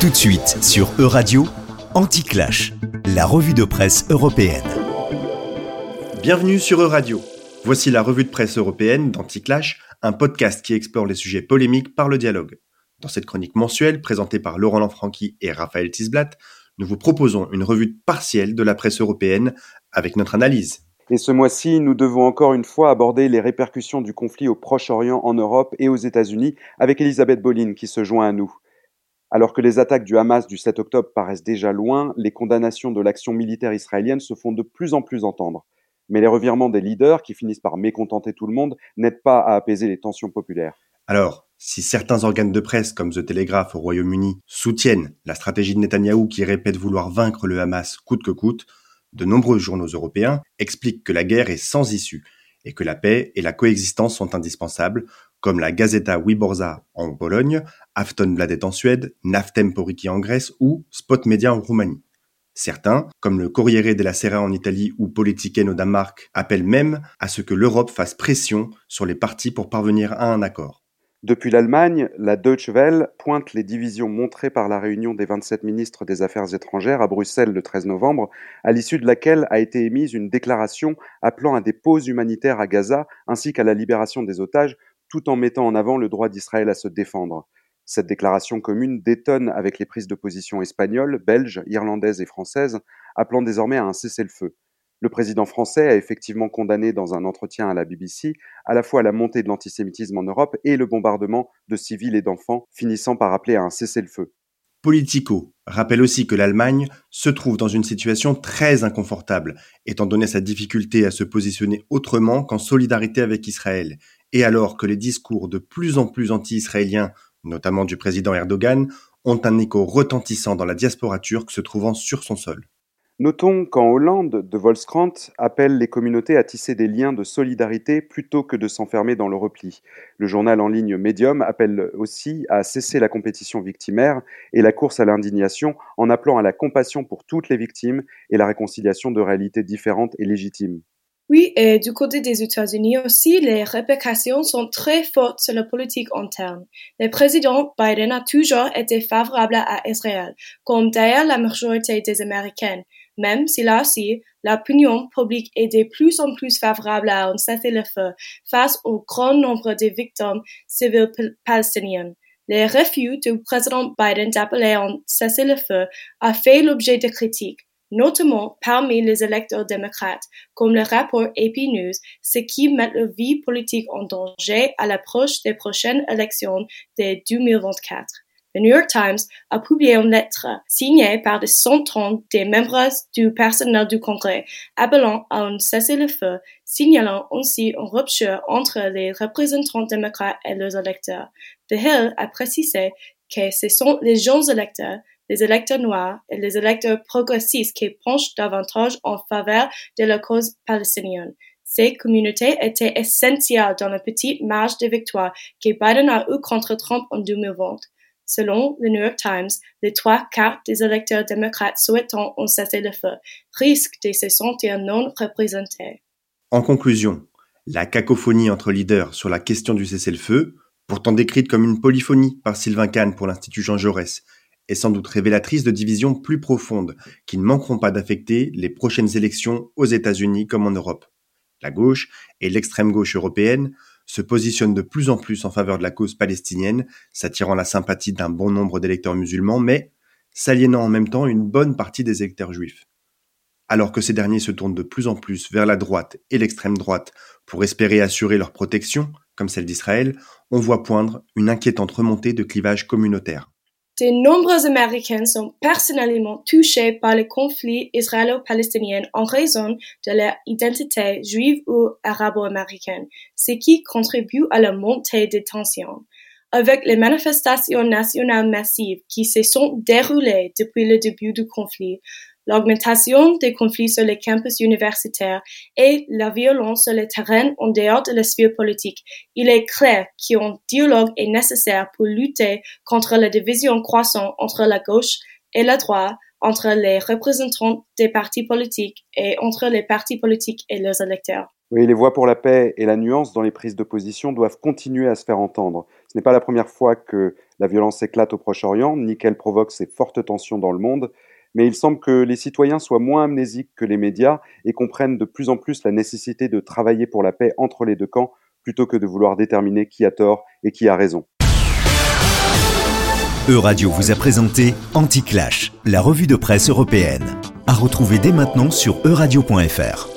Tout de suite sur E-Radio, Anti-Clash, la revue de presse européenne. Bienvenue sur E-Radio. Voici la revue de presse européenne d'Anti-Clash, un podcast qui explore les sujets polémiques par le dialogue. Dans cette chronique mensuelle, présentée par Laurent Lanfranchi et Raphaël Tisblatt, nous vous proposons une revue partielle de la presse européenne avec notre analyse. Et ce mois-ci, nous devons encore une fois aborder les répercussions du conflit au Proche-Orient, en Europe et aux États-Unis avec Elisabeth Bolin qui se joint à nous. Alors que les attaques du Hamas du 7 octobre paraissent déjà loin, les condamnations de l'action militaire israélienne se font de plus en plus entendre. Mais les revirements des leaders, qui finissent par mécontenter tout le monde, n'aident pas à apaiser les tensions populaires. Alors, si certains organes de presse comme The Telegraph au Royaume-Uni soutiennent la stratégie de Netanyahou qui répète vouloir vaincre le Hamas coûte que coûte, de nombreux journaux européens expliquent que la guerre est sans issue et que la paix et la coexistence sont indispensables, comme la Gazeta Wyborza en Pologne, Aftonbladet en Suède, Naftemporiki en Grèce ou Spot Media en Roumanie. Certains, comme le Corriere della Sera en Italie ou Politiken au Danemark, appellent même à ce que l'Europe fasse pression sur les partis pour parvenir à un accord. Depuis l'Allemagne, la Deutsche Welle pointe les divisions montrées par la réunion des 27 ministres des Affaires étrangères à Bruxelles le 13 novembre, à l'issue de laquelle a été émise une déclaration appelant à des pauses humanitaires à Gaza ainsi qu'à la libération des otages, tout en mettant en avant le droit d'Israël à se défendre. Cette déclaration commune détonne avec les prises de position espagnoles, belges, irlandaises et françaises, appelant désormais à un cessez-le-feu. Le président français a effectivement condamné dans un entretien à la BBC à la fois la montée de l'antisémitisme en Europe et le bombardement de civils et d'enfants, finissant par appeler à un cessez-le-feu. Politico rappelle aussi que l'Allemagne se trouve dans une situation très inconfortable, étant donné sa difficulté à se positionner autrement qu'en solidarité avec Israël, et alors que les discours de plus en plus anti-israéliens, notamment du président Erdogan, ont un écho retentissant dans la diaspora turque se trouvant sur son sol. Notons qu'en Hollande, de Volkskrant appelle les communautés à tisser des liens de solidarité plutôt que de s'enfermer dans le repli. Le journal en ligne Medium appelle aussi à cesser la compétition victimaire et la course à l'indignation en appelant à la compassion pour toutes les victimes et la réconciliation de réalités différentes et légitimes. Oui, et du côté des États-Unis aussi, les répercussions sont très fortes sur la politique interne. Le président Biden a toujours été favorable à Israël, comme d'ailleurs la majorité des Américains même si là aussi, l'opinion publique est de plus en plus favorable à un cessez-le-feu face au grand nombre de victimes civiles palestiniennes. Le refus du président Biden d'appeler un cessez-le-feu a fait l'objet de critiques, notamment parmi les électeurs démocrates, comme le rapport AP News, ce qui met la vie politique en danger à l'approche des prochaines élections de 2024. Le New York Times a publié une lettre signée par des centaines de membres du personnel du Congrès appelant à un cessez-le-feu, signalant aussi une rupture entre les représentants démocrates et leurs électeurs. The Hill a précisé que ce sont les jeunes électeurs, les électeurs noirs et les électeurs progressistes qui penchent davantage en faveur de la cause palestinienne. Ces communautés étaient essentielles dans la petite marge de victoire que Biden a eue contre Trump en 2020. Selon le New York Times, les trois quarts des électeurs démocrates souhaitant un cessez-le-feu risquent de se sentir non représentés. En conclusion, la cacophonie entre leaders sur la question du cessez-le-feu, pourtant décrite comme une polyphonie par Sylvain Kahn pour l'Institut Jean Jaurès, est sans doute révélatrice de divisions plus profondes qui ne manqueront pas d'affecter les prochaines élections aux États-Unis comme en Europe. La gauche et l'extrême gauche européenne se positionne de plus en plus en faveur de la cause palestinienne, s'attirant la sympathie d'un bon nombre d'électeurs musulmans, mais s'aliénant en même temps une bonne partie des électeurs juifs. Alors que ces derniers se tournent de plus en plus vers la droite et l'extrême droite pour espérer assurer leur protection, comme celle d'Israël, on voit poindre une inquiétante remontée de clivages communautaires. De nombreux Américains sont personnellement touchés par le conflit israélo-palestinien en raison de leur identité juive ou arabo-américaine, ce qui contribue à la montée des tensions. Avec les manifestations nationales massives qui se sont déroulées depuis le début du conflit, l'augmentation des conflits sur les campus universitaires et la violence sur le terrain en dehors de la sphère politique, il est clair qu'un dialogue est nécessaire pour lutter contre la division croissante entre la gauche et la droite, entre les représentants des partis politiques et entre les partis politiques et leurs électeurs. Oui, les voix pour la paix et la nuance dans les prises de position doivent continuer à se faire entendre. Ce n'est pas la première fois que La violence éclate au Proche-Orient, ni qu'elle provoque ces fortes tensions dans le monde, mais il semble que les citoyens soient moins amnésiques que les médias et comprennent de plus en plus la nécessité de travailler pour la paix entre les deux camps plutôt que de vouloir déterminer qui a tort et qui a raison. Euradio vous a présenté Anti-Clash, la revue de presse européenne. À retrouver dès maintenant sur euradio.fr.